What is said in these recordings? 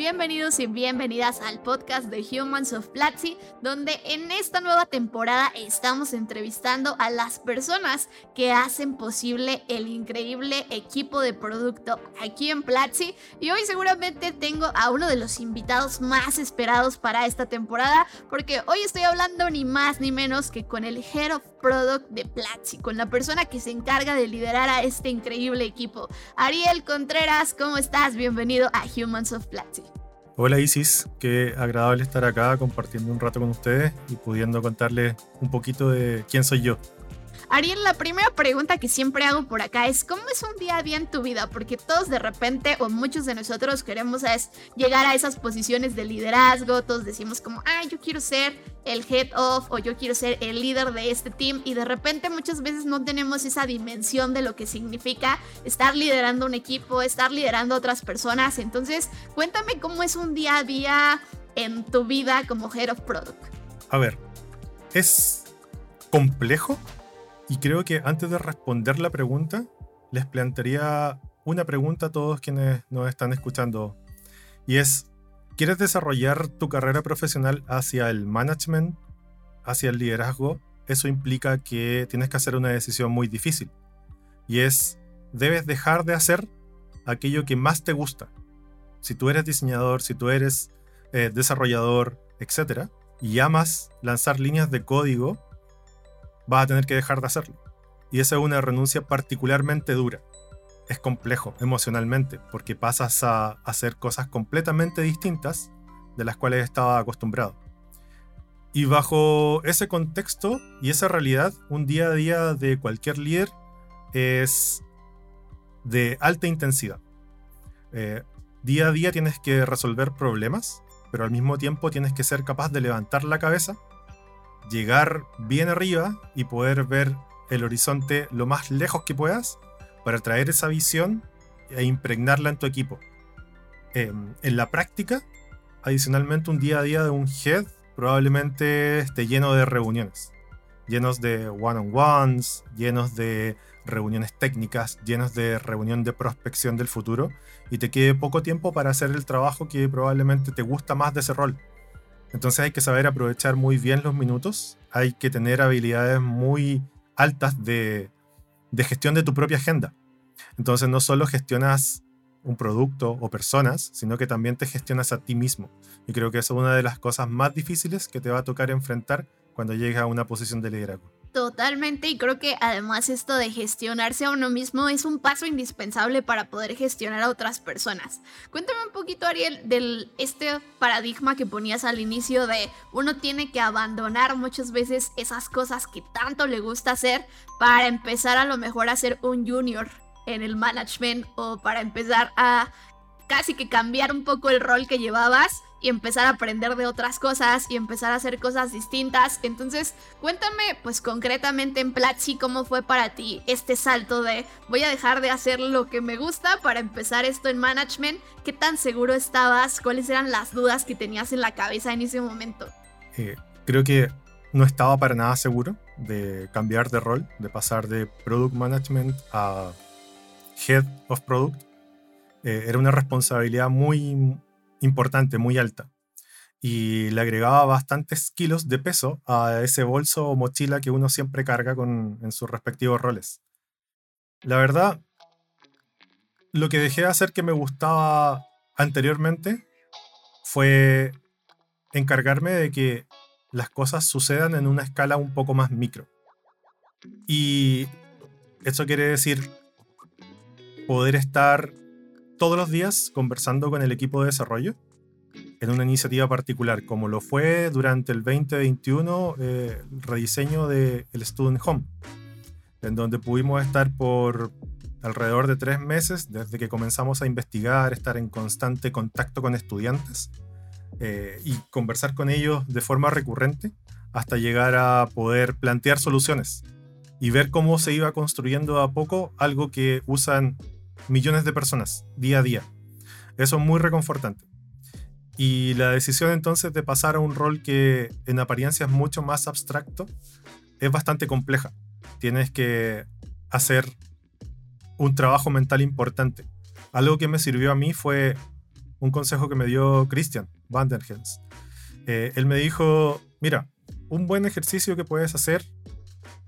Bienvenidos y bienvenidas al podcast de Humans of Platzi, donde en esta nueva temporada estamos entrevistando a las personas que hacen posible el increíble equipo de producto aquí en Platzi. Y hoy seguramente tengo a uno de los invitados más esperados para esta temporada, porque hoy estoy hablando ni más ni menos que con el Head of Product de Platzi, con la persona que se encarga de liderar a este increíble equipo. Ariel Contreras, ¿cómo estás? Bienvenido a Humans of Platzi. Hola Isis, qué agradable estar acá compartiendo un rato con ustedes y pudiendo contarles un poquito de quién soy yo. Ariel, la primera pregunta que siempre hago por acá es ¿cómo es un día a día en tu vida? Porque todos de repente o muchos de nosotros queremos es llegar a esas posiciones de liderazgo, todos decimos como, ah, yo quiero ser el head of o yo quiero ser el líder de este team y de repente muchas veces no tenemos esa dimensión de lo que significa estar liderando un equipo, estar liderando a otras personas. Entonces, cuéntame cómo es un día a día en tu vida como head of product. A ver, es complejo y creo que antes de responder la pregunta, les plantearía una pregunta a todos quienes nos están escuchando. Y es, ¿quieres desarrollar tu carrera profesional hacia el management, hacia el liderazgo? Eso implica que tienes que hacer una decisión muy difícil. Y es, debes dejar de hacer aquello que más te gusta. Si tú eres diseñador, si tú eres eh, desarrollador, etc., y amas lanzar líneas de código vas a tener que dejar de hacerlo. Y esa es una renuncia particularmente dura. Es complejo emocionalmente porque pasas a hacer cosas completamente distintas de las cuales estaba acostumbrado. Y bajo ese contexto y esa realidad, un día a día de cualquier líder es de alta intensidad. Eh, día a día tienes que resolver problemas, pero al mismo tiempo tienes que ser capaz de levantar la cabeza llegar bien arriba y poder ver el horizonte lo más lejos que puedas para traer esa visión e impregnarla en tu equipo. Em, en la práctica, adicionalmente, un día a día de un head probablemente esté lleno de reuniones, llenos de one-on-ones, llenos de reuniones técnicas, llenos de reunión de prospección del futuro, y te quede poco tiempo para hacer el trabajo que probablemente te gusta más de ese rol. Entonces hay que saber aprovechar muy bien los minutos, hay que tener habilidades muy altas de, gestión de tu propia agenda. Entonces no solo gestionas un producto o personas, sino que también te gestionas a ti mismo. Y creo que eso es una de las cosas más difíciles que te va a tocar enfrentar cuando llegues a una posición de liderazgo. Totalmente, y creo que además esto de gestionarse a uno mismo es un paso indispensable para poder gestionar a otras personas. Cuéntame un poquito, Ariel, del este paradigma que ponías al inicio de uno tiene que abandonar muchas veces esas cosas que tanto le gusta hacer para empezar a lo mejor a ser un junior en el management o para empezar a casi que cambiar un poco el rol que llevabas y empezar a aprender de otras cosas y empezar a hacer cosas distintas. Entonces, cuéntame pues concretamente en Platzi cómo fue para ti este salto de voy a dejar de hacer lo que me gusta para empezar esto en management. ¿Qué tan seguro estabas? ¿Cuáles eran las dudas que tenías en la cabeza en ese momento? Eh, creo que no estaba para nada seguro de cambiar de rol, de pasar de product management a head of product. Eh, era una responsabilidad muy importante, muy alta. Y le agregaba bastantes kilos de peso a ese bolso o mochila que uno siempre carga con, en sus respectivos roles. La verdad, lo que dejé de hacer que me gustaba anteriormente fue encargarme de que las cosas sucedan en una escala un poco más micro. Y eso quiere decir poder estar todos los días conversando con el equipo de desarrollo en una iniciativa particular, como lo fue durante el 2021 eh, el rediseño del Student Home, en donde pudimos estar por alrededor de tres meses desde que comenzamos a investigar, estar en constante contacto con estudiantes eh, y conversar con ellos de forma recurrente hasta llegar a poder plantear soluciones y ver cómo se iba construyendo a poco algo que usan millones de personas día a día. Eso es muy reconfortante. Y la decisión entonces de pasar a un rol que en apariencia es mucho más abstracto es bastante compleja. Tienes que hacer un trabajo mental importante. Algo que me sirvió a mí fue un consejo que me dio Christian Vanderhens. Eh, él me dijo, mira, un buen ejercicio que puedes hacer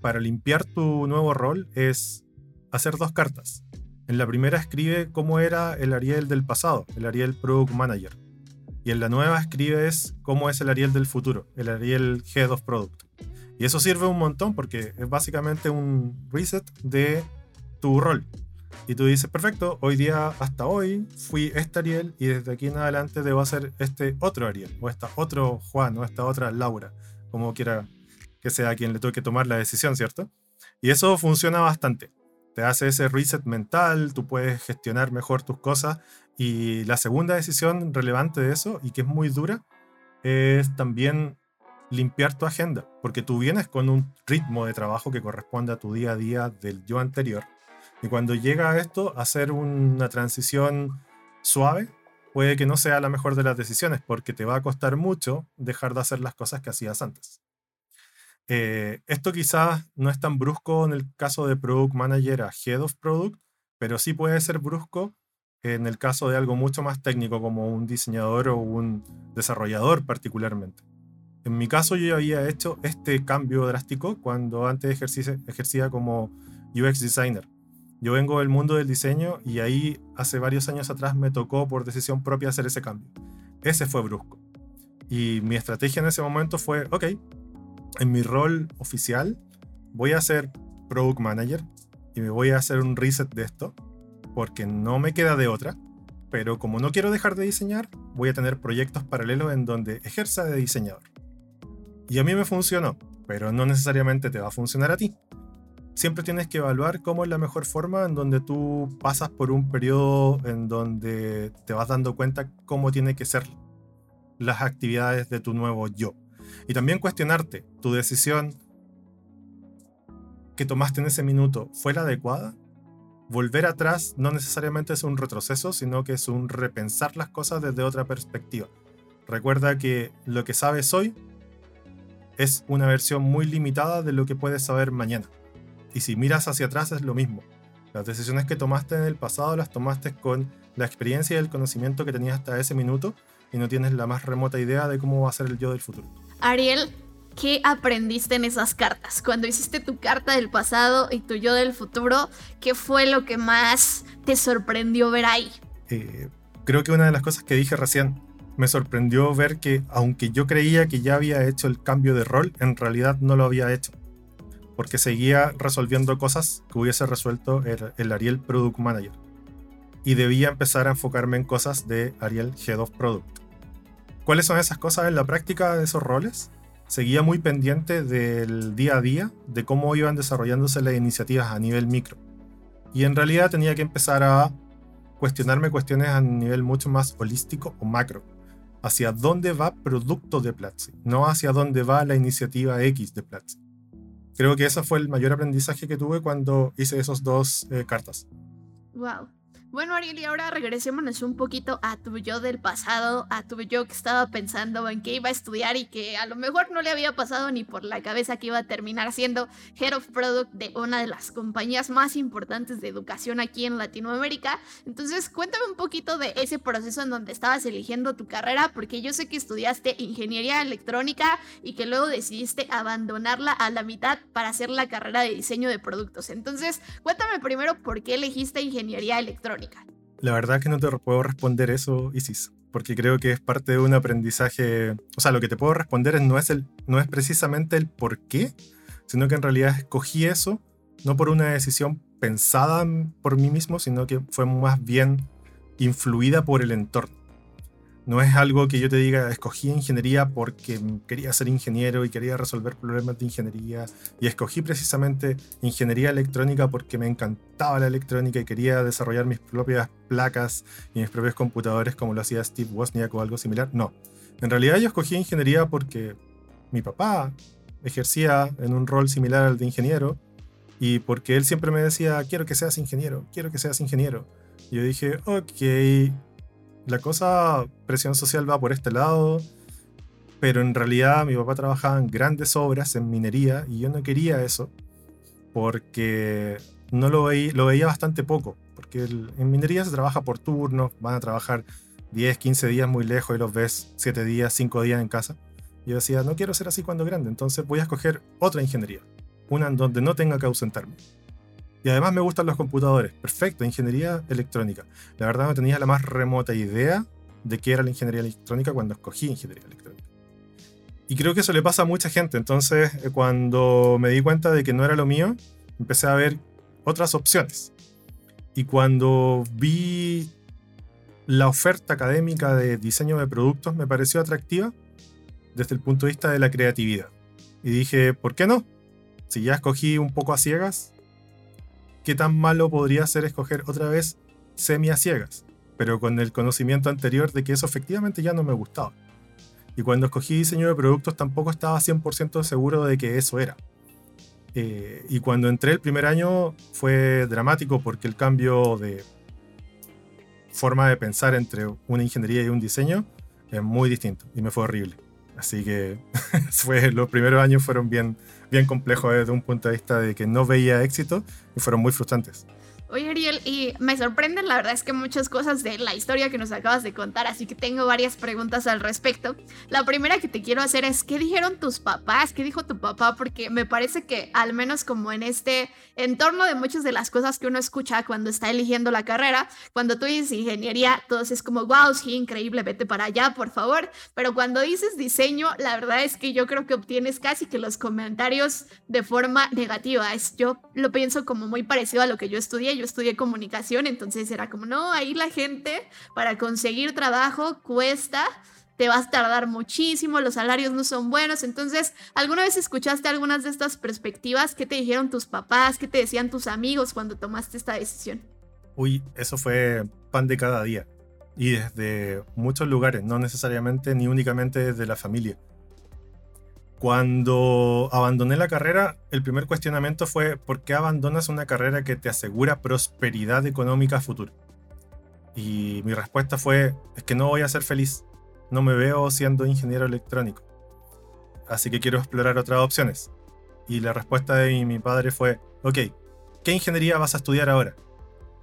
para limpiar tu nuevo rol es hacer dos cartas. En la primera escribe cómo era el Ariel del pasado, el Ariel Product Manager. Y en la nueva escribes cómo es el Ariel del futuro, el Ariel Head of Product. Y eso sirve un montón porque es básicamente un reset de tu rol. Y tú dices, perfecto, hoy día hasta hoy fui este Ariel y desde aquí en adelante debo hacer este otro Ariel, o esta otro Juan, o esta otra Laura, como quiera que sea quien le toque tomar la decisión, ¿cierto? Y eso funciona bastante. Te hace ese reset mental, tú puedes gestionar mejor tus cosas. Y la segunda decisión relevante de eso, y que es muy dura, es también limpiar tu agenda, porque tú vienes con un ritmo de trabajo que corresponde a tu día a día del yo anterior. Y cuando llega a esto, hacer una transición suave puede que no sea la mejor de las decisiones, porque te va a costar mucho dejar de hacer las cosas que hacías antes. Eh, esto quizás no es tan brusco en el caso de Product Manager a Head of Product, pero sí puede ser brusco en el caso de algo mucho más técnico como un diseñador o un desarrollador particularmente. En mi caso yo había hecho este cambio drástico cuando antes ejercía, ejercía como UX designer. Yo vengo del mundo del diseño y ahí hace varios años atrás me tocó por decisión propia hacer ese cambio. Ese fue brusco. Y mi estrategia en ese momento fue, ok, en mi rol oficial voy a ser product manager y me voy a hacer un reset de esto porque no me queda de otra. Pero como no quiero dejar de diseñar, voy a tener proyectos paralelos en donde ejerza de diseñador. Y a mí me funcionó, pero no necesariamente te va a funcionar a ti. Siempre tienes que evaluar cómo es la mejor forma en donde tú pasas por un periodo en donde te vas dando cuenta cómo tiene que ser las actividades de tu nuevo yo. Y también cuestionarte, ¿tu decisión que tomaste en ese minuto fue la adecuada? Volver atrás no necesariamente es un retroceso, sino que es un repensar las cosas desde otra perspectiva. Recuerda que lo que sabes hoy es una versión muy limitada de lo que puedes saber mañana. Y si miras hacia atrás es lo mismo. Las decisiones que tomaste en el pasado las tomaste con la experiencia y el conocimiento que tenías hasta ese minuto y no tienes la más remota idea de cómo va a ser el yo del futuro. Ariel, ¿qué aprendiste en esas cartas? Cuando hiciste tu carta del pasado y tu yo del futuro, ¿qué fue lo que más te sorprendió ver ahí? Eh, creo que una de las cosas que dije recién, me sorprendió ver que aunque yo creía que ya había hecho el cambio de rol, en realidad no lo había hecho. Porque seguía resolviendo cosas que hubiese resuelto el, el Ariel Product Manager. Y debía empezar a enfocarme en cosas de Ariel Head of Product. ¿Cuáles son esas cosas en la práctica de esos roles? Seguía muy pendiente del día a día, de cómo iban desarrollándose las iniciativas a nivel micro. Y en realidad tenía que empezar a cuestionarme cuestiones a nivel mucho más holístico o macro. Hacia dónde va producto de Platzi, no hacia dónde va la iniciativa X de Platzi. Creo que ese fue el mayor aprendizaje que tuve cuando hice esos dos eh, cartas. Wow. Bueno, Ariel, y ahora regresémonos un poquito a tu yo del pasado, a tu yo que estaba pensando en que iba a estudiar y que a lo mejor no le había pasado ni por la cabeza que iba a terminar siendo Head of Product de una de las compañías más importantes de educación aquí en Latinoamérica. Entonces, cuéntame un poquito de ese proceso en donde estabas eligiendo tu carrera, porque yo sé que estudiaste ingeniería electrónica y que luego decidiste abandonarla a la mitad para hacer la carrera de diseño de productos. Entonces, cuéntame primero por qué elegiste ingeniería electrónica. La verdad que no te puedo responder eso, Isis, porque creo que es parte de un aprendizaje. O sea, lo que te puedo responder no es, el, no es precisamente el por qué, sino que en realidad escogí eso no por una decisión pensada por mí mismo, sino que fue más bien influida por el entorno. No es algo que yo te diga, escogí ingeniería porque quería ser ingeniero y quería resolver problemas de ingeniería. Y escogí precisamente ingeniería electrónica porque me encantaba la electrónica y quería desarrollar mis propias placas y mis propios computadores como lo hacía Steve Wozniak o algo similar. No. En realidad yo escogí ingeniería porque mi papá ejercía en un rol similar al de ingeniero y porque él siempre me decía, quiero que seas ingeniero, quiero que seas ingeniero. Y yo dije, ok, la cosa, presión social va por este lado, pero en realidad mi papá trabajaba en grandes obras, en minería, y yo no quería eso, porque no lo, veía, bastante poco, porque en minería se trabaja por turnos, van a trabajar 10, 15 días muy lejos y los ves 7 días, 5 días en casa. Yo decía, no quiero ser así cuando grande, entonces voy a escoger otra ingeniería, una en donde no tenga que ausentarme. Y además me gustan los computadores. Perfecto, ingeniería electrónica. La verdad no tenía la más remota idea de qué era la ingeniería electrónica cuando escogí ingeniería electrónica. Y creo que eso le pasa a mucha gente. Entonces, eh, cuando me di cuenta de que no era lo mío, empecé a ver otras opciones. Y cuando vi la oferta académica de diseño de productos, me pareció atractiva desde el punto de vista de la creatividad. Y dije, ¿por qué no? Si ya escogí un poco a ciegas, ¿qué tan malo podría ser escoger otra vez semi ciegas? Pero con el conocimiento anterior de que eso efectivamente ya no me gustaba. Y cuando escogí diseño de productos tampoco estaba 100% seguro de que eso era. Eh, y cuando entré el primer año fue dramático porque el cambio de forma de pensar entre una ingeniería y un diseño es muy distinto y me fue horrible. Así que fue, los primeros años fueron bien, bien complejos desde un punto de vista de que no veía éxito y fueron muy frustrantes. Oye, Ariel, y me sorprenden, la verdad es que muchas cosas de la historia que nos acabas de contar, así que tengo varias preguntas al respecto. La primera que te quiero hacer es, ¿qué dijeron tus papás? ¿Qué dijo tu papá? Porque me parece que al menos como en este entorno de muchas de las cosas que uno escucha cuando está eligiendo la carrera, cuando tú dices ingeniería, todos es como, wow, sí, increíble, vete para allá, por favor. Pero cuando dices diseño, la verdad es que yo creo que obtienes casi que los comentarios de forma negativa. Es, yo lo pienso como muy parecido a lo que yo estudié estudié comunicación, entonces era como, no, ahí la gente para conseguir trabajo cuesta, te vas a tardar muchísimo, los salarios no son buenos. Entonces, ¿alguna vez escuchaste algunas de estas perspectivas? ¿Qué te dijeron tus papás? ¿Qué te decían tus amigos cuando tomaste esta decisión? Uy, eso fue pan de cada día. Y desde muchos lugares, no necesariamente ni únicamente desde la familia. Cuando abandoné la carrera, el primer cuestionamiento fue ¿por qué abandonas una carrera que te asegura prosperidad económica a futuro? Y mi respuesta fue es que no voy a ser feliz, no me veo siendo ingeniero electrónico, así que quiero explorar otras opciones. Y la respuesta de mi padre fue, ok, ¿qué ingeniería vas a estudiar ahora?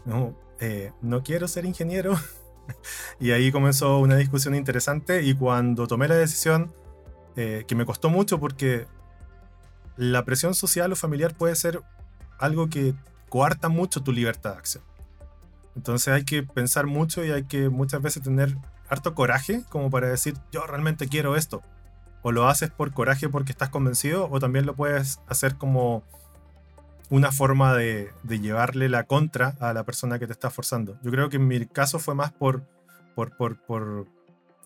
No, eh, no quiero ser ingeniero. y ahí comenzó una discusión interesante y cuando tomé la decisión eh, que me costó mucho porque la presión social o familiar puede ser algo que coarta mucho tu libertad de acción. Entonces hay que pensar mucho y hay que muchas veces tener harto coraje como para decir yo realmente quiero esto. O lo haces por coraje porque estás convencido o también lo puedes hacer como una forma de, llevarle la contra a la persona que te está forzando. Yo creo que en mi caso fue más por, por, por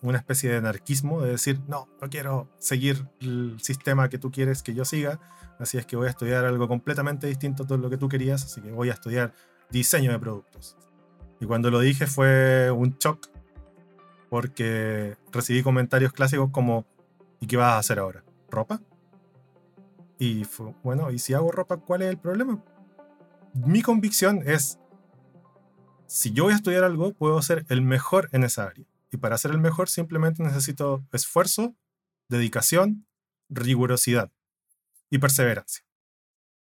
una especie de anarquismo, de decir, no, no quiero seguir el sistema que tú quieres que yo siga, así es que voy a estudiar algo completamente distinto a todo lo que tú querías, así que voy a estudiar diseño de productos. Y cuando lo dije fue un shock, porque recibí comentarios clásicos como, ¿y qué vas a hacer ahora? ¿Ropa? Y fue, bueno, ¿y si hago ropa, cuál es el problema? Mi convicción es, si yo voy a estudiar algo, puedo ser el mejor en esa área. Y para ser el mejor simplemente necesito esfuerzo, dedicación, rigurosidad y perseverancia.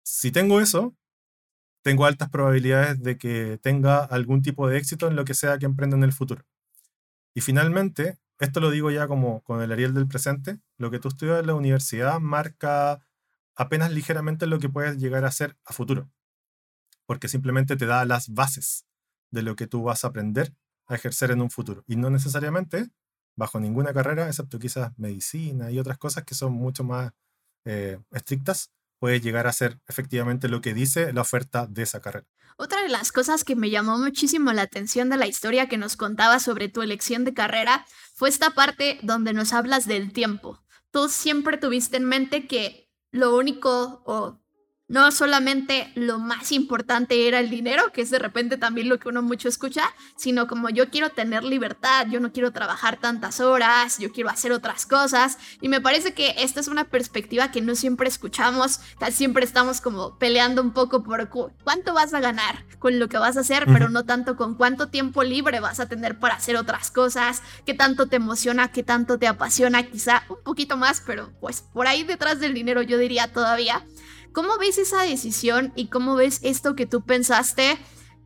Si tengo eso, tengo altas probabilidades de que tenga algún tipo de éxito en lo que sea que emprenda en el futuro. Y finalmente, esto lo digo ya como con el Ariel del presente, lo que tú estudias en la universidad marca apenas ligeramente lo que puedes llegar a ser a futuro, porque simplemente te da las bases de lo que tú vas a aprender a ejercer en un futuro. Y no necesariamente bajo ninguna carrera, excepto quizás medicina y otras cosas que son mucho más eh, estrictas, puede llegar a ser efectivamente lo que dice la oferta de esa carrera. Otra de las cosas que me llamó muchísimo la atención de la historia que nos contaba sobre tu elección de carrera fue esta parte donde nos hablas del tiempo. Tú siempre tuviste en mente que lo único o no solamente lo más importante era el dinero, que es de repente también lo que uno mucho escucha, sino como yo quiero tener libertad, yo no quiero trabajar tantas horas, yo quiero hacer otras cosas. Y me parece que esta es una perspectiva que no siempre escuchamos, casi siempre estamos como peleando un poco por cuánto vas a ganar con lo que vas a hacer, pero no tanto con cuánto tiempo libre vas a tener para hacer otras cosas, qué tanto te emociona, qué tanto te apasiona, quizá un poquito más, pero pues por ahí detrás del dinero yo diría todavía. ¿Cómo ves esa decisión y cómo ves esto que tú pensaste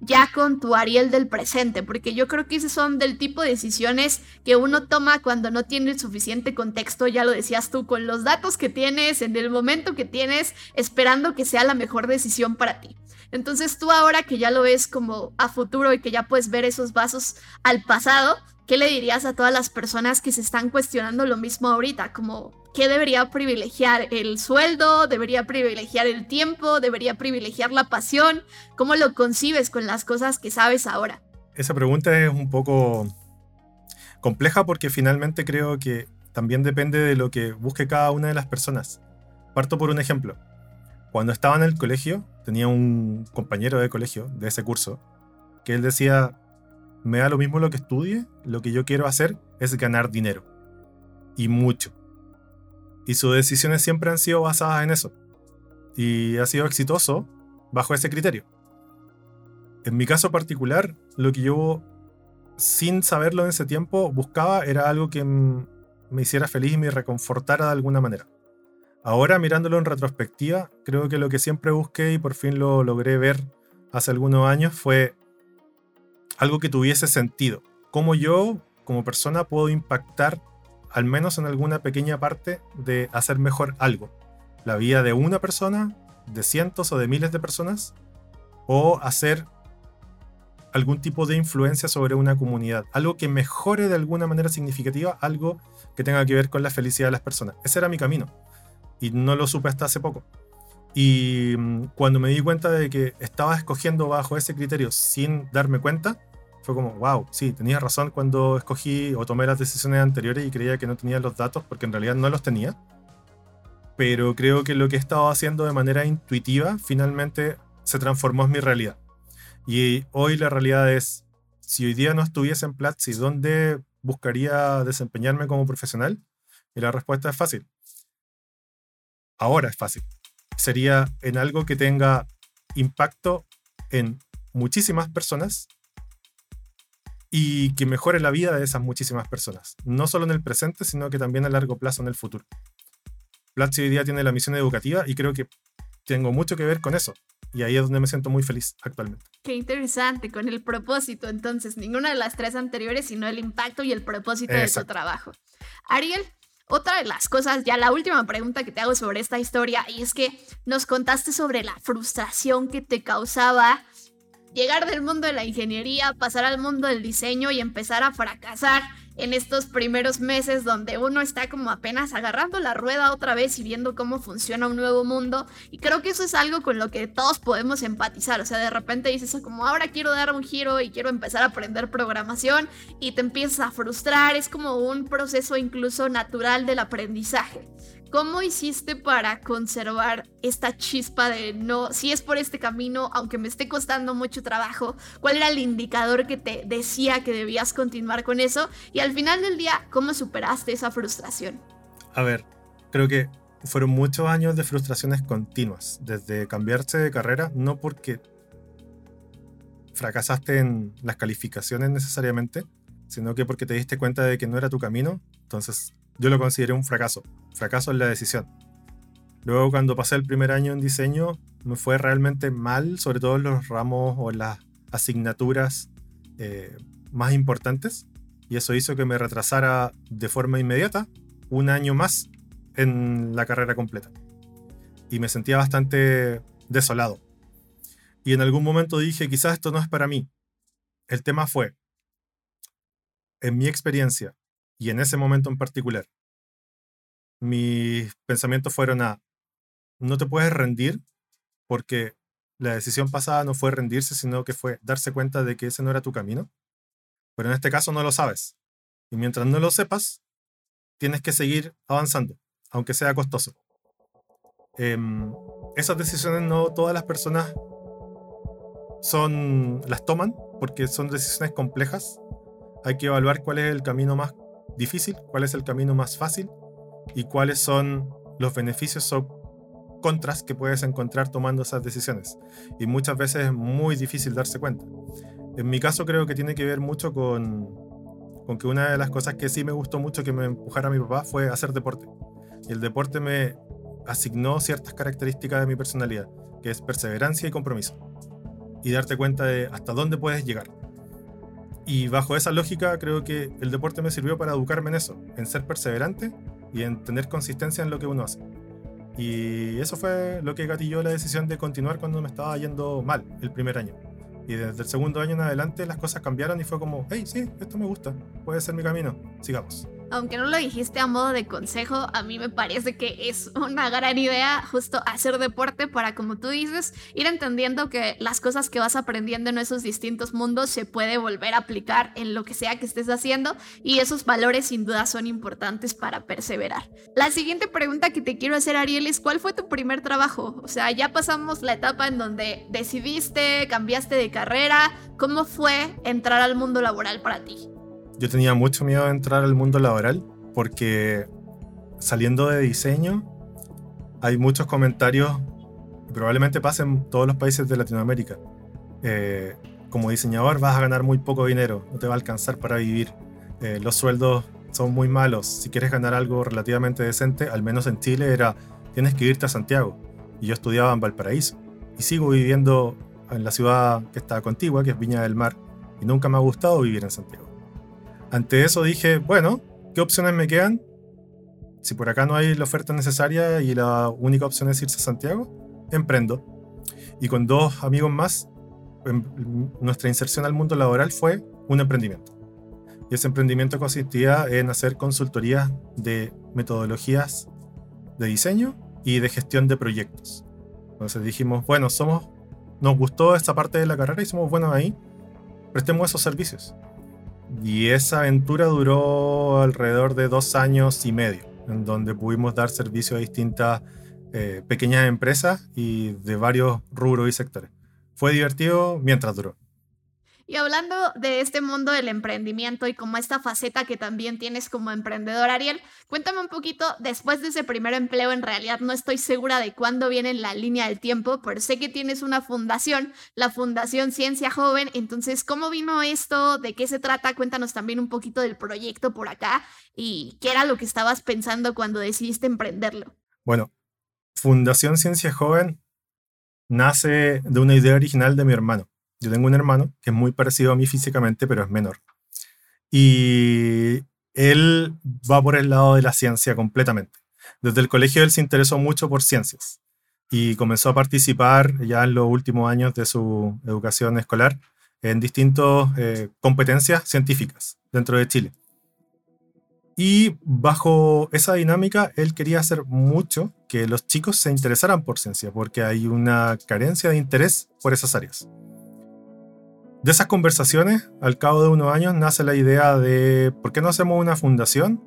ya con tu Ariel del presente? Porque yo creo que esos son del tipo de decisiones que uno toma cuando no tiene suficiente contexto, ya lo decías tú, con los datos que tienes, en el momento que tienes, esperando que sea la mejor decisión para ti. Entonces tú ahora que ya lo ves como a futuro y que ya puedes ver esos vasos al pasado, ¿qué le dirías a todas las personas que se están cuestionando lo mismo ahorita? Como ¿Qué debería privilegiar? ¿El sueldo? ¿Debería privilegiar el tiempo? ¿Debería privilegiar la pasión? ¿Cómo lo concibes con las cosas que sabes ahora? Esa pregunta es un poco compleja porque finalmente creo que también depende de lo que busque cada una de las personas. Parto por un ejemplo. Cuando estaba en el colegio, tenía un compañero de colegio de ese curso que él decía, me da lo mismo lo que estudie, lo que yo quiero hacer es ganar dinero. Y mucho. Y sus decisiones siempre han sido basadas en eso. Y ha sido exitoso bajo ese criterio. En mi caso particular, lo que yo, sin saberlo en ese tiempo, buscaba era algo que me hiciera feliz y me reconfortara de alguna manera. Ahora, mirándolo en retrospectiva, creo que lo que siempre busqué y por fin lo logré ver hace algunos años fue algo que tuviese sentido. Cómo yo, como persona, puedo impactar al menos en alguna pequeña parte, de hacer mejor algo. La vida de una persona, de cientos o de miles de personas, o hacer algún tipo de influencia sobre una comunidad. Algo que mejore de alguna manera significativa, algo que tenga que ver con la felicidad de las personas. Ese era mi camino. Y no lo supe hasta hace poco. Y mm, cuando me di cuenta de que estaba escogiendo bajo ese criterio sin darme cuenta, fue como, wow, sí, tenía razón cuando escogí o tomé las decisiones anteriores y creía que no tenía los datos, porque en realidad no los tenía. Pero creo que lo que he estado haciendo de manera intuitiva finalmente se transformó en mi realidad. Y hoy la realidad es, si hoy día no estuviese en Platzi, ¿dónde buscaría desempeñarme como profesional? Y la respuesta es fácil. Ahora es fácil. Sería en algo que tenga impacto en muchísimas personas y que mejore la vida de esas muchísimas personas, no solo en el presente, sino que también a largo plazo en el futuro. Platzi hoy día tiene la misión educativa y creo que tengo mucho que ver con eso. Y ahí es donde me siento muy feliz actualmente. Qué interesante, con el propósito entonces, ninguna de las tres anteriores, sino el impacto y el propósito de tu trabajo. Ariel, otra de las cosas, ya la última pregunta que te hago sobre esta historia, y es que nos contaste sobre la frustración que te causaba llegar del mundo de la ingeniería, pasar al mundo del diseño y empezar a fracasar en estos primeros meses donde uno está como apenas agarrando la rueda otra vez y viendo cómo funciona un nuevo mundo. Y creo que eso es algo con lo que todos podemos empatizar. O sea, de repente dices como ahora quiero dar un giro y quiero empezar a aprender programación y te empiezas a frustrar. Es como un proceso incluso natural del aprendizaje. ¿Cómo hiciste para conservar esta chispa de no, si es por este camino, aunque me esté costando mucho trabajo, cuál era el indicador que te decía que debías continuar con eso? Y al final del día, ¿cómo superaste esa frustración? A ver, creo que fueron muchos años de frustraciones continuas, desde cambiarse de carrera, no porque fracasaste en las calificaciones necesariamente, sino que porque te diste cuenta de que no era tu camino, entonces yo lo consideré un fracaso. Fracaso en la decisión. Luego cuando pasé el primer año en diseño me fue realmente mal, sobre todo en los ramos o las asignaturas eh, más importantes. Y eso hizo que me retrasara de forma inmediata un año más en la carrera completa. Y me sentía bastante desolado. Y en algún momento dije, quizás esto no es para mí. El tema fue, en mi experiencia, y en ese momento en particular, mis pensamientos fueron a, no te puedes rendir porque la decisión pasada no fue rendirse, sino que fue darse cuenta de que ese no era tu camino. Pero en este caso no lo sabes. Y mientras no lo sepas, tienes que seguir avanzando, aunque sea costoso. Em, esas decisiones no todas las personas son, las toman porque son decisiones complejas. Hay que evaluar cuál es el camino más difícil, cuál es el camino más fácil y cuáles son los beneficios o contras que puedes encontrar tomando esas decisiones. Y muchas veces es muy difícil darse cuenta. En mi caso creo que tiene que ver mucho con, con que una de las cosas que sí me gustó mucho que me empujara mi papá fue hacer deporte. Y el deporte me asignó ciertas características de mi personalidad, que es perseverancia y compromiso. Y darte cuenta de hasta dónde puedes llegar. Y bajo esa lógica creo que el deporte me sirvió para educarme en eso, en ser perseverante y en tener consistencia en lo que uno hace. Y eso fue lo que gatilló la decisión de continuar cuando me estaba yendo mal el primer año. Y desde el segundo año en adelante las cosas cambiaron y fue como, hey, sí, esto me gusta, puede ser mi camino, sigamos aunque no lo dijiste a modo de consejo, a mí me parece que es una gran idea justo hacer deporte para, como tú dices, ir entendiendo que las cosas que vas aprendiendo en esos distintos mundos se puede volver a aplicar en lo que sea que estés haciendo y esos valores sin duda son importantes para perseverar. La siguiente pregunta que te quiero hacer, Ariel, es ¿cuál fue tu primer trabajo? O sea, ya pasamos la etapa en donde decidiste, cambiaste de carrera, ¿cómo fue entrar al mundo laboral para ti? Yo tenía mucho miedo de entrar al mundo laboral porque saliendo de diseño hay muchos comentarios, probablemente pasen en todos los países de Latinoamérica. Eh, como diseñador vas a ganar muy poco dinero, no te va a alcanzar para vivir. Eh, los sueldos son muy malos. Si quieres ganar algo relativamente decente, al menos en Chile, era tienes que irte a Santiago. Y yo estudiaba en Valparaíso. Y sigo viviendo en la ciudad que está contigua, que es Viña del Mar. Y nunca me ha gustado vivir en Santiago. Ante eso dije, bueno, ¿qué opciones me quedan? Si por acá no hay la oferta necesaria y la única opción es irse a Santiago, emprendo. Y con dos amigos más, em, nuestra inserción al mundo laboral fue un emprendimiento. Y ese emprendimiento consistía en hacer consultorías de metodologías de diseño y de gestión de proyectos. Entonces dijimos, bueno, somos, nos gustó esta parte de la carrera y somos buenos ahí, prestemos esos servicios. Y esa aventura duró alrededor de dos años y medio, en donde pudimos dar servicio a distintas eh, pequeñas empresas y de varios rubros y sectores. Fue divertido mientras duró. Y hablando de este mundo del emprendimiento y como esta faceta que también tienes como emprendedor, Ariel, cuéntame un poquito, después de ese primer empleo, en realidad no estoy segura de cuándo viene la línea del tiempo, pero sé que tienes una fundación, la Fundación Ciencia Joven, entonces, ¿cómo vino esto? ¿De qué se trata? Cuéntanos también un poquito del proyecto por acá y qué era lo que estabas pensando cuando decidiste emprenderlo. Bueno, Fundación Ciencia Joven nace de una idea original de mi hermano. Yo tengo un hermano que es muy parecido a mí físicamente, pero es menor. Y él va por el lado de la ciencia completamente. Desde el colegio él se interesó mucho por ciencias y comenzó a participar ya en los últimos años de su educación escolar en distintas eh, competencias científicas dentro de Chile. Y bajo esa dinámica, él quería hacer mucho que los chicos se interesaran por ciencia, porque hay una carencia de interés por esas áreas. De esas conversaciones, al cabo de unos años, nace la idea de por qué no hacemos una fundación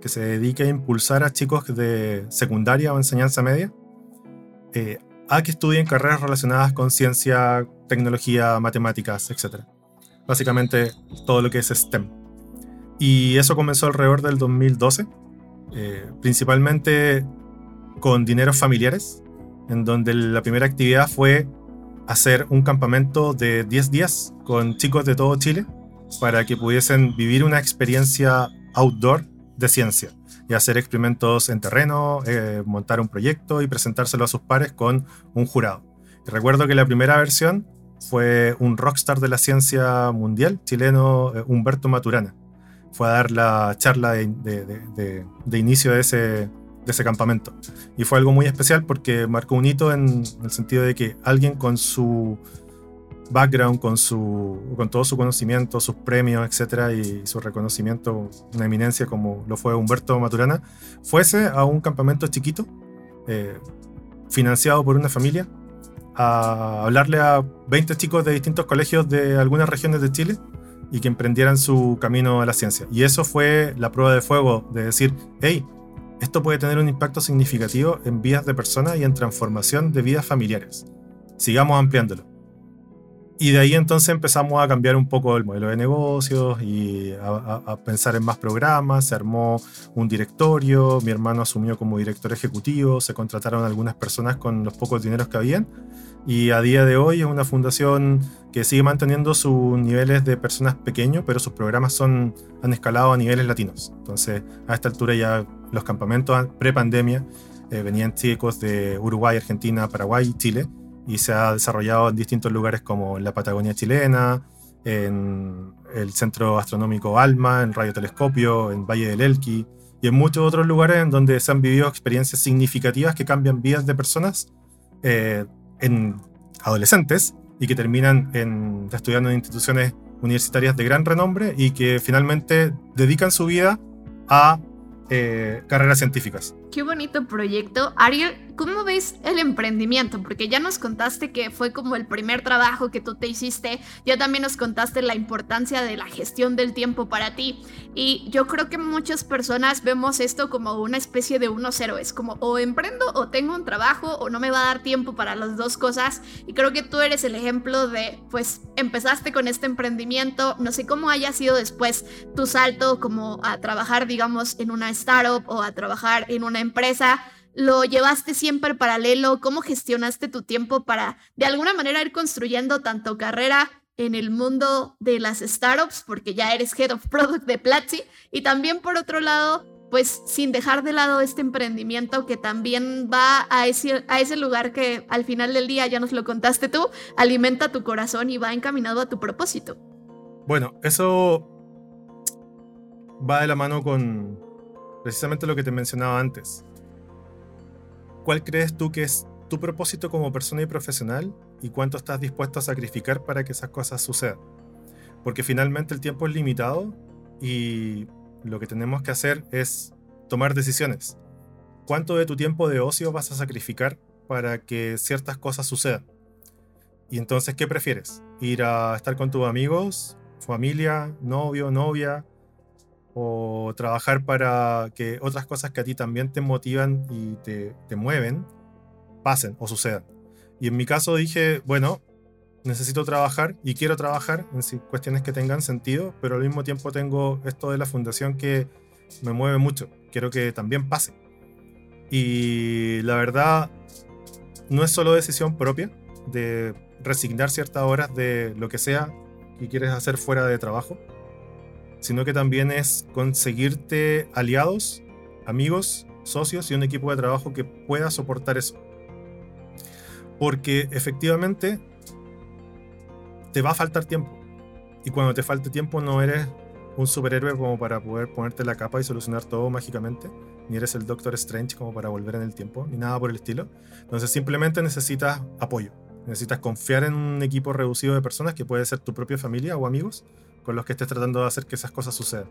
que se dedique a impulsar a chicos de secundaria o enseñanza media eh, a que estudien carreras relacionadas con ciencia, tecnología, matemáticas, etc. Básicamente todo lo que es STEM. Y eso comenzó alrededor del 2012, eh, principalmente con dineros familiares, en donde la primera actividad fue hacer un campamento de 10 días con chicos de todo Chile para que pudiesen vivir una experiencia outdoor de ciencia y hacer experimentos en terreno, eh, montar un proyecto y presentárselo a sus pares con un jurado. recuerdo que la primera versión fue un rockstar de la ciencia mundial, chileno eh, Humberto Maturana. Fue a dar la charla de inicio de ese, de ese campamento. Y fue algo muy especial porque marcó un hito en el sentido de que alguien con su background, con, su, con todo su conocimiento, sus premios, etcétera, y su reconocimiento, una eminencia como lo fue Humberto Maturana, fuese a un campamento chiquito, eh, financiado por una familia, a hablarle a 20 chicos de distintos colegios de algunas regiones de Chile y que emprendieran su camino a la ciencia. Y eso fue la prueba de fuego de decir, hey, esto puede tener un impacto significativo en vidas de personas y en transformación de vidas familiares. Sigamos ampliándolo. Y de ahí entonces empezamos a cambiar un poco el modelo de negocios y a, pensar en más programas. Se armó un directorio, mi hermano asumió como director ejecutivo, se contrataron algunas personas con los pocos dineros que habían. Y a día de hoy es una fundación que sigue manteniendo sus niveles de personas pequeños, pero sus programas son, han escalado a niveles latinos. Entonces, a esta altura ya los campamentos pre-pandemia eh, venían chicos de Uruguay, Argentina, Paraguay y Chile y se ha desarrollado en distintos lugares como en la Patagonia chilena, en el Centro Astronómico ALMA, en Radio Telescopio, en Valle del Elqui y en muchos otros lugares en donde se han vivido experiencias significativas que cambian vidas de personas eh, en adolescentes y que terminan en, estudiando en instituciones universitarias de gran renombre y que finalmente dedican su vida a eh, carreras científicas. Qué bonito proyecto. Ariel, ¿cómo ves el emprendimiento? Porque ya nos contaste que fue como el primer trabajo que tú te hiciste, ya también nos contaste la importancia de la gestión del tiempo para ti. Y yo creo que muchas personas vemos esto como una especie de uno cero. Es como o emprendo o tengo un trabajo o no me va a dar tiempo para las dos cosas. Y creo que tú eres el ejemplo de, pues, empezaste con este emprendimiento. No sé cómo haya sido después tu salto como a trabajar, digamos, en una startup o a trabajar en una empresa, lo llevaste siempre paralelo, cómo gestionaste tu tiempo para de alguna manera ir construyendo tanto carrera en el mundo de las startups, porque ya eres Head of Product de Platzi, y también por otro lado, pues sin dejar de lado este emprendimiento que también va a ese, a ese lugar que al final del día, ya nos lo contaste tú, alimenta tu corazón y va encaminado a tu propósito. Bueno, eso va de la mano con, precisamente lo que te mencionaba antes. ¿Cuál crees tú que es tu propósito como persona y profesional y cuánto estás dispuesto a sacrificar para que esas cosas sucedan? Porque finalmente el tiempo es limitado y lo que tenemos que hacer es tomar decisiones. ¿Cuánto de tu tiempo de ocio vas a sacrificar para que ciertas cosas sucedan? Y entonces, ¿qué prefieres? ¿Ir a estar con tus amigos, familia, novio, novia? O trabajar para que otras cosas que a ti también te motivan y te, te mueven pasen o sucedan. Y en mi caso dije, bueno, necesito trabajar y quiero trabajar en cuestiones que tengan sentido, pero al mismo tiempo tengo esto de la fundación que me mueve mucho. Quiero que también pase. Y la verdad, no es solo decisión propia de resignar ciertas horas de lo que sea que quieres hacer fuera de trabajo, sino que también es conseguirte aliados, amigos, socios y un equipo de trabajo que pueda soportar eso. Porque efectivamente te va a faltar tiempo. Y cuando te falte tiempo no eres un superhéroe como para poder ponerte la capa y solucionar todo mágicamente, ni eres el Doctor Strange como para volver en el tiempo, ni nada por el estilo. Entonces simplemente necesitas apoyo. Necesitas confiar en un equipo reducido de personas que puede ser tu propia familia o amigos con los que estés tratando de hacer que esas cosas sucedan.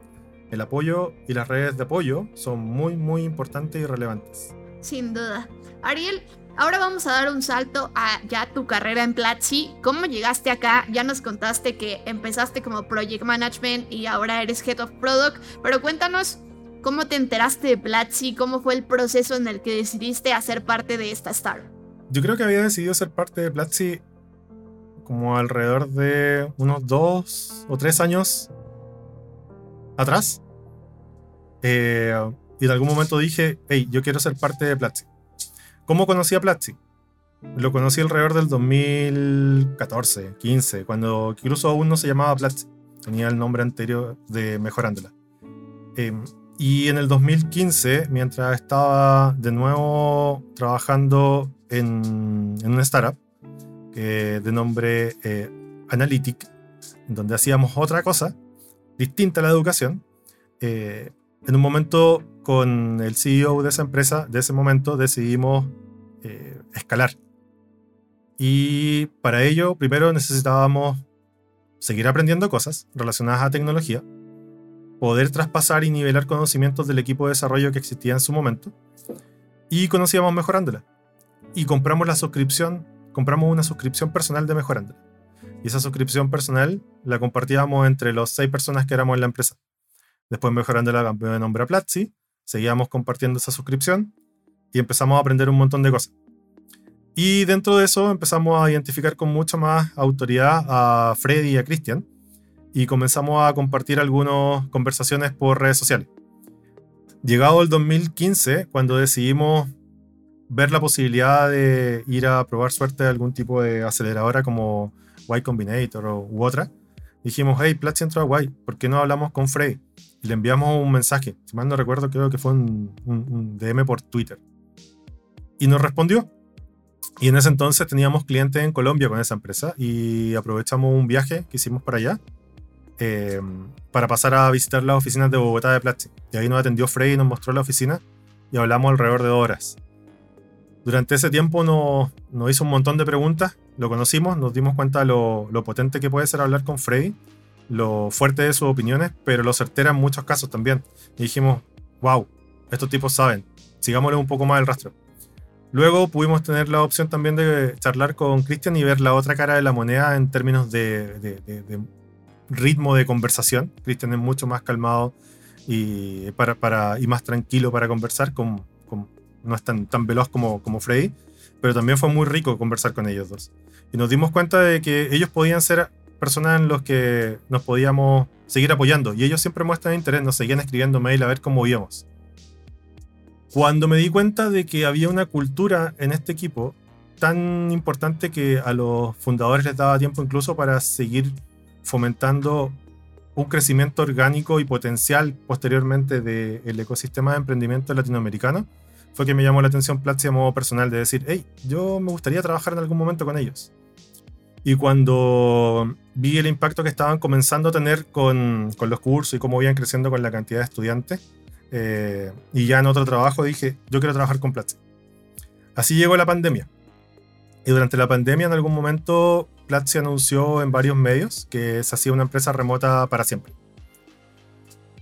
El apoyo y las redes de apoyo son muy, muy importantes y relevantes. Sin duda. Ariel, ahora vamos a dar un salto a ya tu carrera en Platzi. ¿Cómo llegaste acá? Ya nos contaste que empezaste como Project Management y ahora eres Head of Product, pero cuéntanos cómo te enteraste de Platzi, cómo fue el proceso en el que decidiste hacer parte de esta startup. Yo creo que había decidido ser parte de Platzi como alrededor de unos dos o tres años atrás. Eh, y en algún momento dije, hey, yo quiero ser parte de Platzi. ¿Cómo conocí a Platzi? Lo conocí alrededor del 2014, 15, cuando incluso aún no se llamaba Platzi. Tenía el nombre anterior de Mejorándola. Em, y en el 2015, mientras estaba de nuevo trabajando en, en una startup, de nombre eh, Analytic, donde hacíamos otra cosa distinta a la educación. Eh, en un momento con el CEO de esa empresa, de ese momento, decidimos eh, escalar. Y para ello, primero necesitábamos seguir aprendiendo cosas relacionadas a tecnología, poder traspasar y nivelar conocimientos del equipo de desarrollo que existía en su momento, y conocíamos mejorándola. Y compramos la suscripción compramos una suscripción personal de Mejorando. Y esa suscripción personal la compartíamos entre los seis personas que éramos en la empresa. Después Mejorando la cambió de nombre a Platzi seguíamos compartiendo esa suscripción y empezamos a aprender un montón de cosas. Y dentro de eso empezamos a identificar con mucha más autoridad a Freddy y a Christian y comenzamos a compartir algunas conversaciones por redes sociales. Llegado el 2015, cuando decidimos ver la posibilidad de ir a probar suerte de algún tipo de aceleradora como Y Combinator o, u otra, dijimos, hey, Platzi entró a Y, ¿por qué no hablamos con Freddy? Y le enviamos un mensaje, si mal no recuerdo, creo que fue un, un DM por Twitter. Y nos respondió. Y en ese entonces teníamos clientes en Colombia con esa empresa y aprovechamos un viaje que hicimos para allá eh, para pasar a visitar las oficinas de Bogotá de Platzi. Y ahí nos atendió Frey y nos mostró la oficina y hablamos alrededor de horas. Durante ese tiempo nos, nos hizo un montón de preguntas, lo conocimos, nos dimos cuenta lo, lo potente que puede ser hablar con Frey, lo fuerte de sus opiniones, pero lo certera en muchos casos también. Dijimos, wow, estos tipos saben, sigámosle un poco más el rastro. Luego pudimos tener la opción también de charlar con Christian y ver la otra cara de la moneda en términos de, de, de, ritmo de conversación. Cristian es mucho más calmado y, para, para, y más tranquilo para conversar, con, no es tan, veloz como, como Freddy, pero también fue muy rico conversar con ellos dos. Y nos dimos cuenta de que ellos podían ser personas en los que nos podíamos seguir apoyando y ellos siempre muestran interés, nos seguían escribiendo mail a ver cómo íbamos. Cuando me di cuenta de que había una cultura en este equipo tan importante que a los fundadores les daba tiempo incluso para seguir fomentando un crecimiento orgánico y potencial posteriormente del ecosistema de emprendimiento latinoamericano, fue que me llamó la atención Platzi a modo personal de decir, hey, yo me gustaría trabajar en algún momento con ellos. Y cuando vi el impacto que estaban comenzando a tener con, con los cursos y cómo iban creciendo con la cantidad de estudiantes, eh, y ya en otro trabajo dije, yo quiero trabajar con Platzi. Así llegó la pandemia. Y durante la pandemia en algún momento Platzi anunció en varios medios que se hacía una empresa remota para siempre.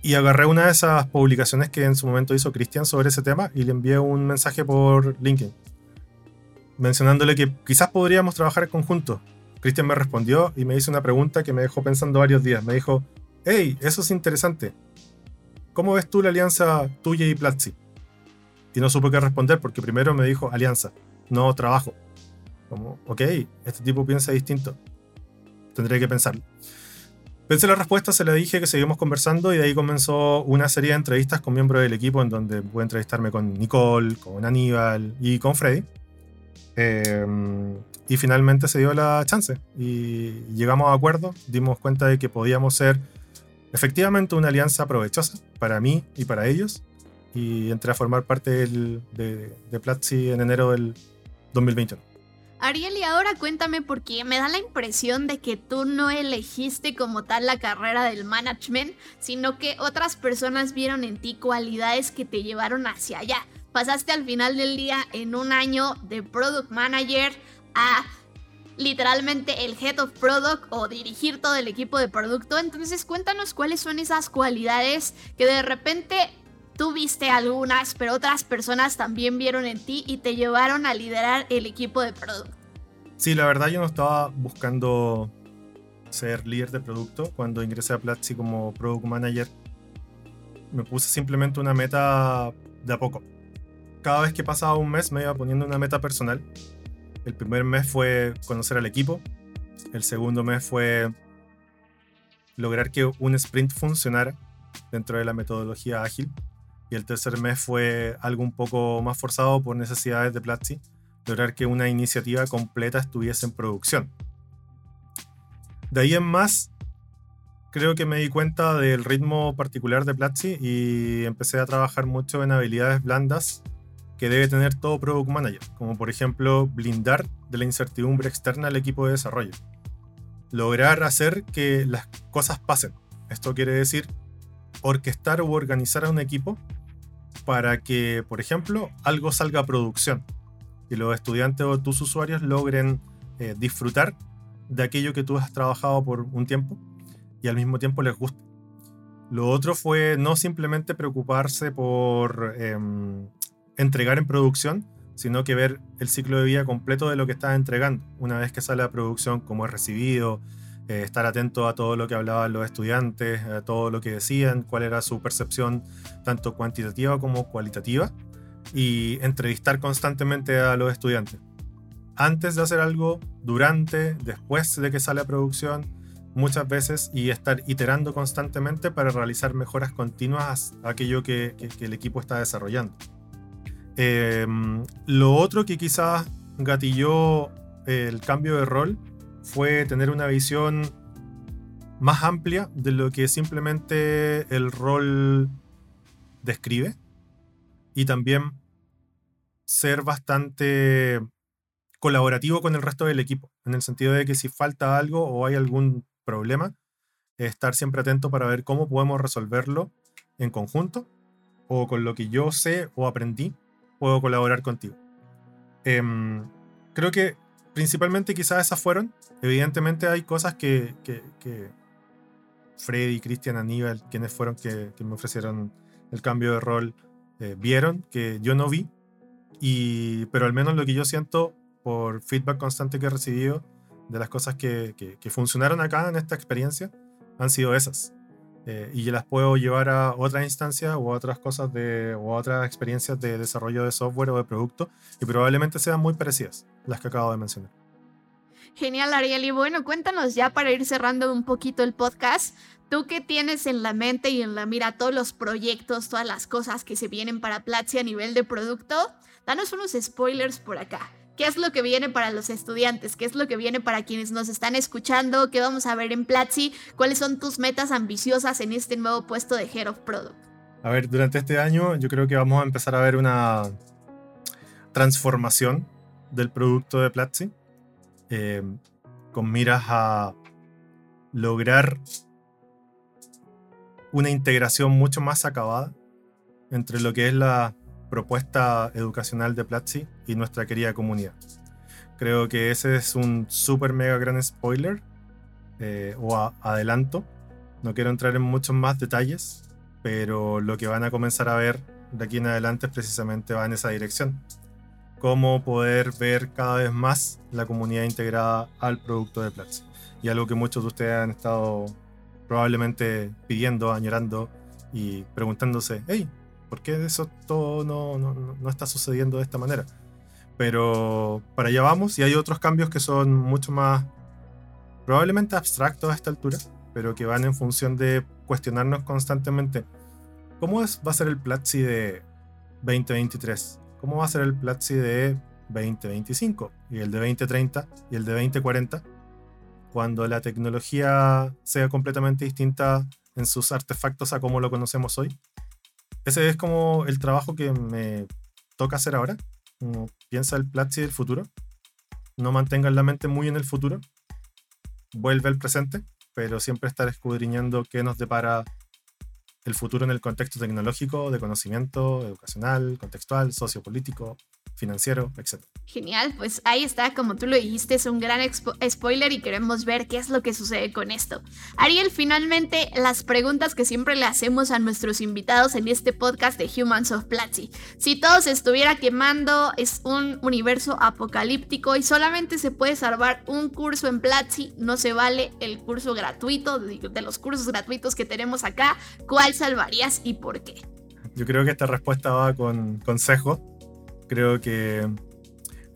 Y agarré una de esas publicaciones que en su momento hizo Cristian sobre ese tema y le envié un mensaje por LinkedIn mencionándole que quizás podríamos trabajar en conjunto. Cristian me respondió y me hizo una pregunta que me dejó pensando varios días. Me dijo, hey, eso es interesante. ¿Cómo ves tú la alianza tuya y Platzi? Y no supe qué responder porque primero me dijo alianza, no trabajo. Como, ok, este tipo piensa distinto. Tendré que pensarlo. Pensé la respuesta, se la dije que seguimos conversando y de ahí comenzó una serie de entrevistas con miembros del equipo en donde pude entrevistarme con Nicole, con Aníbal y con Freddy. Em, y finalmente se dio la chance y llegamos a acuerdo, dimos cuenta de que podíamos ser efectivamente una alianza provechosa para mí y para ellos y entré a formar parte de, de Platzi en enero del 2021. Ariel, y ahora cuéntame porque me da la impresión de que tú no elegiste como tal la carrera del management, sino que otras personas vieron en ti cualidades que te llevaron hacia allá. Pasaste al final del día en un año de product manager a literalmente el head of product o dirigir todo el equipo de producto. Entonces cuéntanos cuáles son esas cualidades que de repente tú viste algunas, pero otras personas también vieron en ti y te llevaron a liderar el equipo de producto. Sí, la verdad yo no estaba buscando ser líder de producto. Cuando ingresé a Platzi como product manager, me puse simplemente una meta de a poco. Cada vez que pasaba un mes me iba poniendo una meta personal. El primer mes fue conocer al equipo. El segundo mes fue lograr que un sprint funcionara dentro de la metodología ágil. Y el tercer mes fue algo un poco más forzado por necesidades de Platzi, lograr que una iniciativa completa estuviese en producción. De ahí en más, creo que me di cuenta del ritmo particular de Platzi y empecé a trabajar mucho en habilidades blandas que debe tener todo Product Manager, como por ejemplo blindar de la incertidumbre externa al equipo de desarrollo. Lograr hacer que las cosas pasen. Esto quiere decir orquestar u organizar a un equipo para que, por ejemplo, algo salga a producción y los estudiantes o tus usuarios logren eh, disfrutar de aquello que tú has trabajado por un tiempo y al mismo tiempo les guste. Lo otro fue no simplemente preocuparse por em, entregar en producción, sino que ver el ciclo de vida completo de lo que estás entregando. Una vez que sale a producción, cómo es recibido, eh, estar atento a todo lo que hablaban los estudiantes, a todo lo que decían, cuál era su percepción tanto cuantitativa como cualitativa y entrevistar constantemente a los estudiantes. Antes de hacer algo, durante, después de que sale a producción, muchas veces y estar iterando constantemente para realizar mejoras continuas a aquello que, el equipo está desarrollando. Em, lo otro que quizás gatilló el cambio de rol fue tener una visión más amplia de lo que simplemente el rol describe y también ser bastante colaborativo con el resto del equipo, en el sentido de que si falta algo o hay algún problema, estar siempre atento para ver cómo podemos resolverlo en conjunto o con lo que yo sé o aprendí, puedo colaborar contigo. Em, creo que principalmente quizás esas fueron. Evidentemente hay cosas que, que, que Freddy, Cristian, Aníbal, quienes fueron que, me ofrecieron el cambio de rol, eh, vieron que yo no vi. Y, pero al menos lo que yo siento por feedback constante que he recibido de las cosas que, que funcionaron acá en esta experiencia han sido esas. Eh, y las puedo llevar a otras instancias o otras cosas de, o otras experiencias de desarrollo de software o de producto y probablemente sean muy parecidas las que acabo de mencionar. Genial, Ariel. Y bueno, cuéntanos ya para ir cerrando un poquito el podcast. ¿Tú qué tienes en la mente y en la mira todos los proyectos, todas las cosas que se vienen para Platzi a nivel de producto? Danos unos spoilers por acá. ¿Qué es lo que viene para los estudiantes? ¿Qué es lo que viene para quienes nos están escuchando? ¿Qué vamos a ver en Platzi? ¿Cuáles son tus metas ambiciosas en este nuevo puesto de Head of Product? A ver, durante este año yo creo que vamos a empezar a ver una transformación del producto de Platzi eh, con miras a lograr una integración mucho más acabada entre lo que es la propuesta educacional de Platzi y nuestra querida comunidad. Creo que ese es un súper mega gran spoiler eh, o adelanto. No quiero entrar en muchos más detalles, pero lo que van a comenzar a ver de aquí en adelante precisamente va en esa dirección. Cómo poder ver cada vez más la comunidad integrada al producto de Platzi. Y algo que muchos de ustedes han estado probablemente pidiendo, añorando y preguntándose, hey, ¿Por qué eso todo no, no, no, está sucediendo de esta manera? Pero para allá vamos y hay otros cambios que son mucho más probablemente abstractos a esta altura, pero que van en función de cuestionarnos constantemente. Cómo es, va a ser el Platzi de 2023, cómo va a ser el Platzi de 2025 y el de 2030 y el de 2040 cuando la tecnología sea completamente distinta en sus artefactos a como lo conocemos hoy ese es como el trabajo que me toca hacer ahora. piensa el Platzi del futuro. No mantenga la mente muy en el futuro. Vuelve al presente, pero siempre estar escudriñando qué nos depara el futuro en el contexto tecnológico, de conocimiento, educacional, contextual, sociopolítico, financiero, etc. Genial, pues ahí está, como tú lo dijiste, es un gran spoiler y queremos ver qué es lo que sucede con esto. Ariel, finalmente, las preguntas que siempre le hacemos a nuestros invitados en este podcast de Humans of Platzi. Si todo se estuviera quemando, es un universo apocalíptico y solamente se puede salvar un curso en Platzi, no se vale el curso gratuito, de los cursos gratuitos que tenemos acá, ¿cuál salvarías y por qué? Yo creo que esta respuesta va con consejo Creo que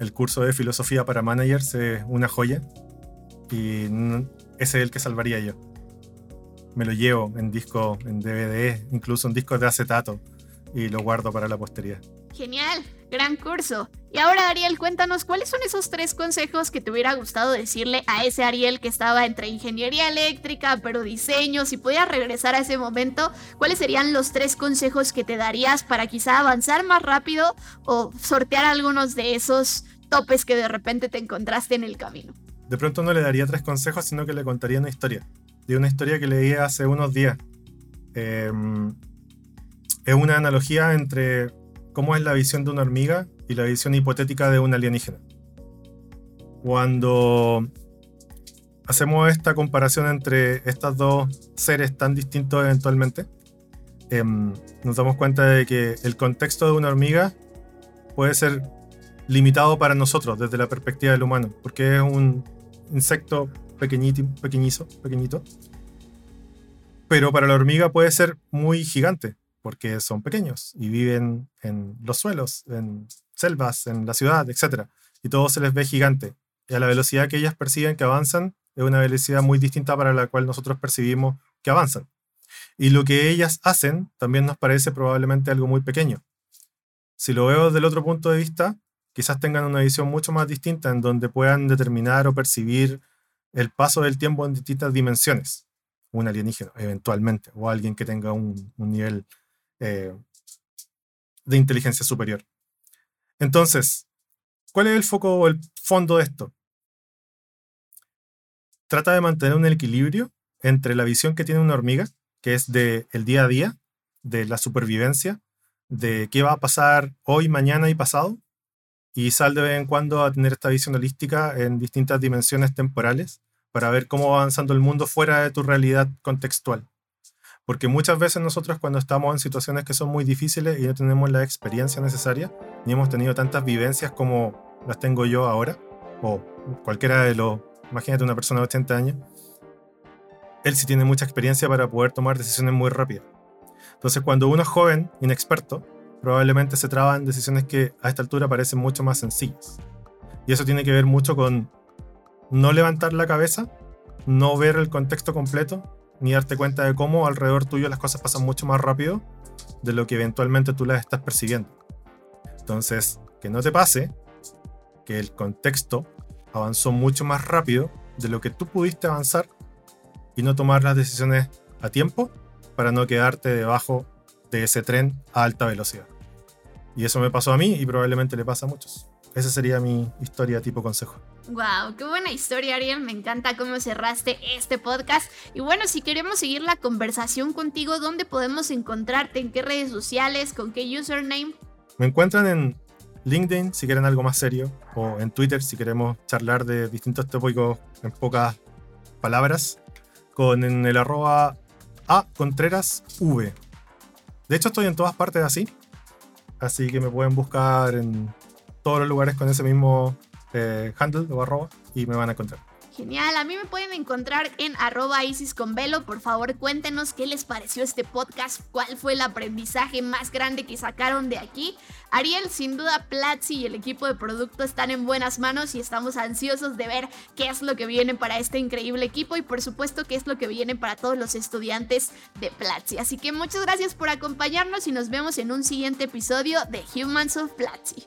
el curso de filosofía para managers es una joya y ese es el que salvaría yo. Me lo llevo en disco, en DVD, incluso en discos de acetato y lo guardo para la posteridad. Genial, gran curso. Y ahora Ariel, cuéntanos cuáles son esos tres consejos que te hubiera gustado decirle a ese Ariel que estaba entre ingeniería eléctrica, pero diseño, si pudieras regresar a ese momento, ¿cuáles serían los tres consejos que te darías para quizá avanzar más rápido o sortear algunos de esos topes que de repente te encontraste en el camino? De pronto no le daría tres consejos, sino que le contaría una historia. De una historia que leí hace unos días. Eh, es una analogía entre cómo es la visión de una hormiga y la visión hipotética de un alienígena. Cuando hacemos esta comparación entre estos dos seres tan distintos eventualmente, em, nos damos cuenta de que el contexto de una hormiga puede ser limitado para nosotros desde la perspectiva del humano, porque es un insecto pequeñito, pequeñizo, pequeñito. Pero para la hormiga puede ser muy gigante, porque son pequeños y viven en los suelos, en selvas, en la ciudad, etc. Y todo se les ve gigante. Y a la velocidad que ellas perciben que avanzan, es una velocidad muy distinta para la cual nosotros percibimos que avanzan. Y lo que ellas hacen también nos parece probablemente algo muy pequeño. Si lo veo desde el otro punto de vista, quizás tengan una visión mucho más distinta en donde puedan determinar o percibir el paso del tiempo en distintas dimensiones. Un alienígena, eventualmente, o alguien que tenga un, nivel eh, de inteligencia superior. Entonces, ¿cuál es el foco o el fondo de esto? Trata de mantener un equilibrio entre la visión que tiene una hormiga, que es del el día a día, de la supervivencia, de qué va a pasar hoy, mañana y pasado, y sal de vez en cuando a tener esta visión holística en distintas dimensiones temporales para ver cómo va avanzando el mundo fuera de tu realidad contextual. Porque muchas veces nosotros cuando estamos en situaciones que son muy difíciles y no tenemos la experiencia necesaria, ni hemos tenido tantas vivencias como las tengo yo ahora, o cualquiera de los, imagínate una persona de 80 años, él sí tiene mucha experiencia para poder tomar decisiones muy rápidas. Entonces cuando uno es joven, inexperto, probablemente se traban decisiones que a esta altura parecen mucho más sencillas. Y eso tiene que ver mucho con no levantar la cabeza, no ver el contexto completo, ni darte cuenta de cómo alrededor tuyo las cosas pasan mucho más rápido de lo que eventualmente tú las estás percibiendo. Entonces, que no te pase que el contexto avanzó mucho más rápido de lo que tú pudiste avanzar y no tomar las decisiones a tiempo para no quedarte debajo de ese tren a alta velocidad. Y eso me pasó a mí y probablemente le pasa a muchos. Esa sería mi historia tipo consejo. Wow, qué buena historia, Ariel. Me encanta cómo cerraste este podcast. Y bueno, si queremos seguir la conversación contigo, ¿dónde podemos encontrarte? ¿En qué redes sociales? ¿Con qué username? Me encuentran en LinkedIn si quieren algo más serio, o en Twitter si queremos charlar de distintos tópicos en pocas palabras, con el arroba a Contreras V. De hecho, estoy en todas partes así. Así que me pueden buscar en todos los lugares con ese mismo eh, handle o arroba y me van a encontrar. Genial, a mí me pueden encontrar en arroba Isis con Velo. Por favor, cuéntenos qué les pareció este podcast, cuál fue el aprendizaje más grande que sacaron de aquí. Ariel, sin duda, Platzi y el equipo de producto están en buenas manos y estamos ansiosos de ver qué es lo que viene para este increíble equipo y por supuesto qué es lo que viene para todos los estudiantes de Platzi. Así que muchas gracias por acompañarnos y nos vemos en un siguiente episodio de Humans of Platzi.